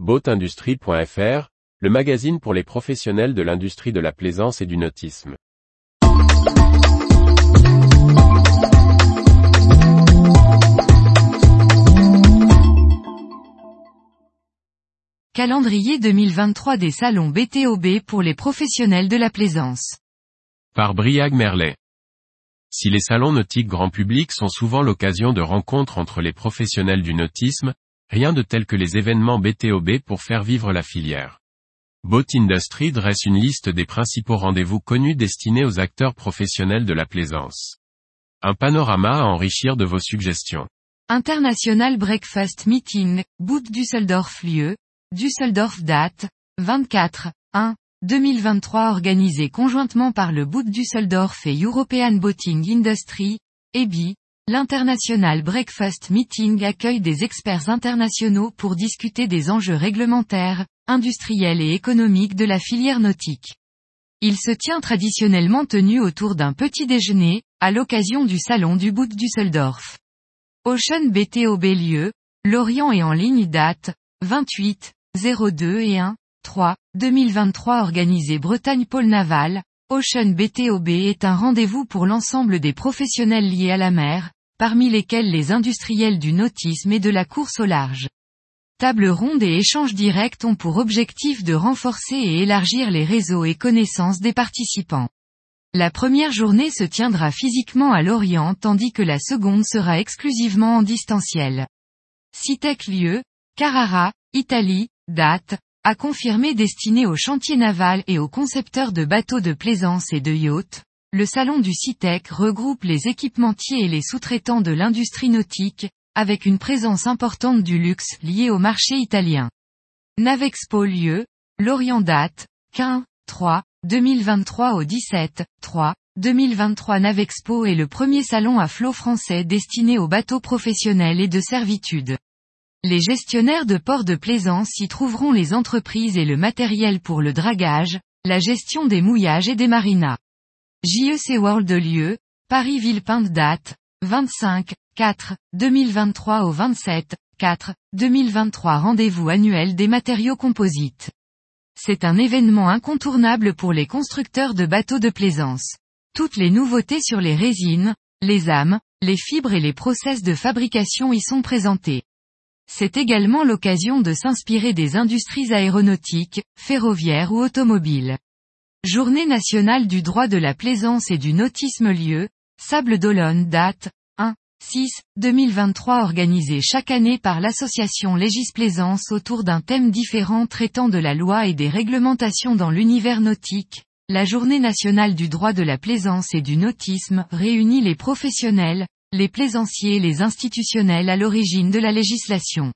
Boatindustrie.fr, le magazine pour les professionnels de l'industrie de la plaisance et du nautisme. Calendrier 2023 des salons BTOB pour les professionnels de la plaisance. Par Briag Merlet. Si les salons nautiques grand public sont souvent l'occasion de rencontres entre les professionnels du nautisme, rien de tel que les événements BTOB pour faire vivre la filière. Boat Industry dresse une liste des principaux rendez-vous connus destinés aux acteurs professionnels de la plaisance. Un panorama à enrichir de vos suggestions. International Breakfast Meeting, Boot Düsseldorf lieu, Düsseldorf date, 24, 1, 2023 organisé conjointement par le Boot Düsseldorf et European Boating Industry, EBI, l'International Breakfast Meeting accueille des experts internationaux pour discuter des enjeux réglementaires, industriels et économiques de la filière nautique. Il se tient traditionnellement tenu autour d'un petit déjeuner, à l'occasion du salon du Boot Düsseldorf. Ocean BTOB lieu, Lorient et en ligne date, 28, 02 et 1, 3, 2023 organisé Bretagne Pôle Naval, Ocean BTOB est un rendez-vous pour l'ensemble des professionnels liés à la mer, parmi lesquels les industriels du nautisme et de la course au large. Table ronde et échanges directs ont pour objectif de renforcer et élargir les réseaux et connaissances des participants. La première journée se tiendra physiquement à Lorient tandis que la seconde sera exclusivement en distanciel. Citec lieu, Carrara, Italie, date, a confirmé destiné aux chantiers navals et aux concepteurs de bateaux de plaisance et de yachts, le salon du CITEC regroupe les équipementiers et les sous-traitants de l'industrie nautique, avec une présence importante du luxe liée au marché italien. Navexpo lieu, Lorient date, 15, 3, 2023 au 17, 3, 2023 Navexpo est le premier salon à flot français destiné aux bateaux professionnels et de servitude. Les gestionnaires de ports de plaisance y trouveront les entreprises et le matériel pour le dragage, la gestion des mouillages et des marinas. JEC World de lieu, Paris Villepinte date, 25, 4, 2023 au 27, 4, 2023 rendez-vous annuel des matériaux composites. C'est un événement incontournable pour les constructeurs de bateaux de plaisance. Toutes les nouveautés sur les résines, les âmes, les fibres et les process de fabrication y sont présentées. C'est également l'occasion de s'inspirer des industries aéronautiques, ferroviaires ou automobiles. Journée nationale du droit de la plaisance et du nautisme lieu, Sable d'Olonne date, 1, 6, 2023 organisée chaque année par l'association Légisplaisance autour d'un thème différent traitant de la loi et des réglementations dans l'univers nautique. La journée nationale du droit de la plaisance et du nautisme réunit les professionnels, les plaisanciers et les institutionnels à l'origine de la législation.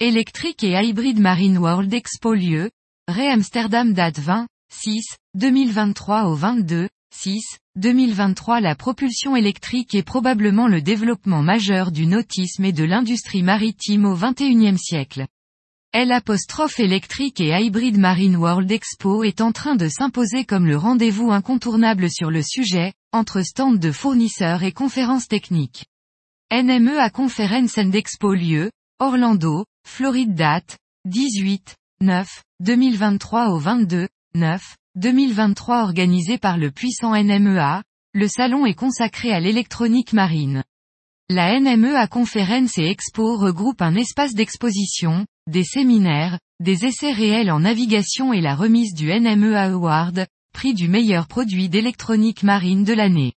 Électrique et Hybrid Marine World Expo lieu, Ré Amsterdam date 20, 6, 2023 au 22, 6, 2023 La propulsion électrique est probablement le développement majeur du nautisme et de l'industrie maritime au XXIe siècle. L apostrophe électrique et Hybrid Marine World Expo est en train de s'imposer comme le rendez-vous incontournable sur le sujet, entre stands de fournisseurs et conférences techniques. NME à Conference and Expo lieu, Orlando, Floride date, 18, 9, 2023 au 22, 9, 2023 organisé par le puissant NMEA, le salon est consacré à l'électronique marine. La NMEA Conference et Expo regroupe un espace d'exposition, des séminaires, des essais réels en navigation et la remise du NMEA Award, prix du meilleur produit d'électronique marine de l'année.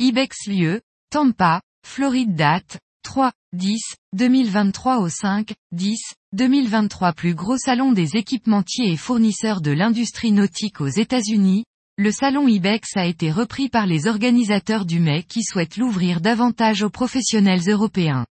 Ibex lieu, Tampa, Floride date, 3, 10, 2023 au 5, 10, 2023 plus gros salon des équipementiers et fournisseurs de l'industrie nautique aux États-Unis, le salon IBEX a été repris par les organisateurs du mai qui souhaitent l'ouvrir davantage aux professionnels européens.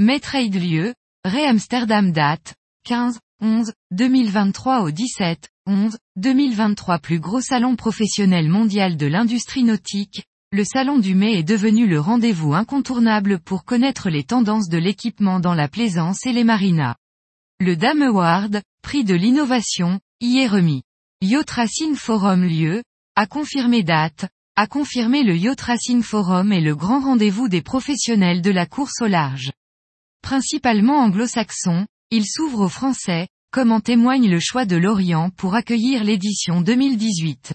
Mai Trade lieu, Ré Amsterdam date, 15, 11, 2023 au 17, 11, 2023 plus gros salon professionnel mondial de l'industrie nautique, le salon du mai est devenu le rendez-vous incontournable pour connaître les tendances de l'équipement dans la plaisance et les marinas. Le Dame Award, prix de l'innovation, y est remis. Yacht Racing Forum lieu, a confirmé date, a confirmé le Yacht Racing Forum est le grand rendez-vous des professionnels de la course au large. Principalement anglo-saxon, il s'ouvre aux Français, comme en témoigne le choix de Lorient pour accueillir l'édition 2018.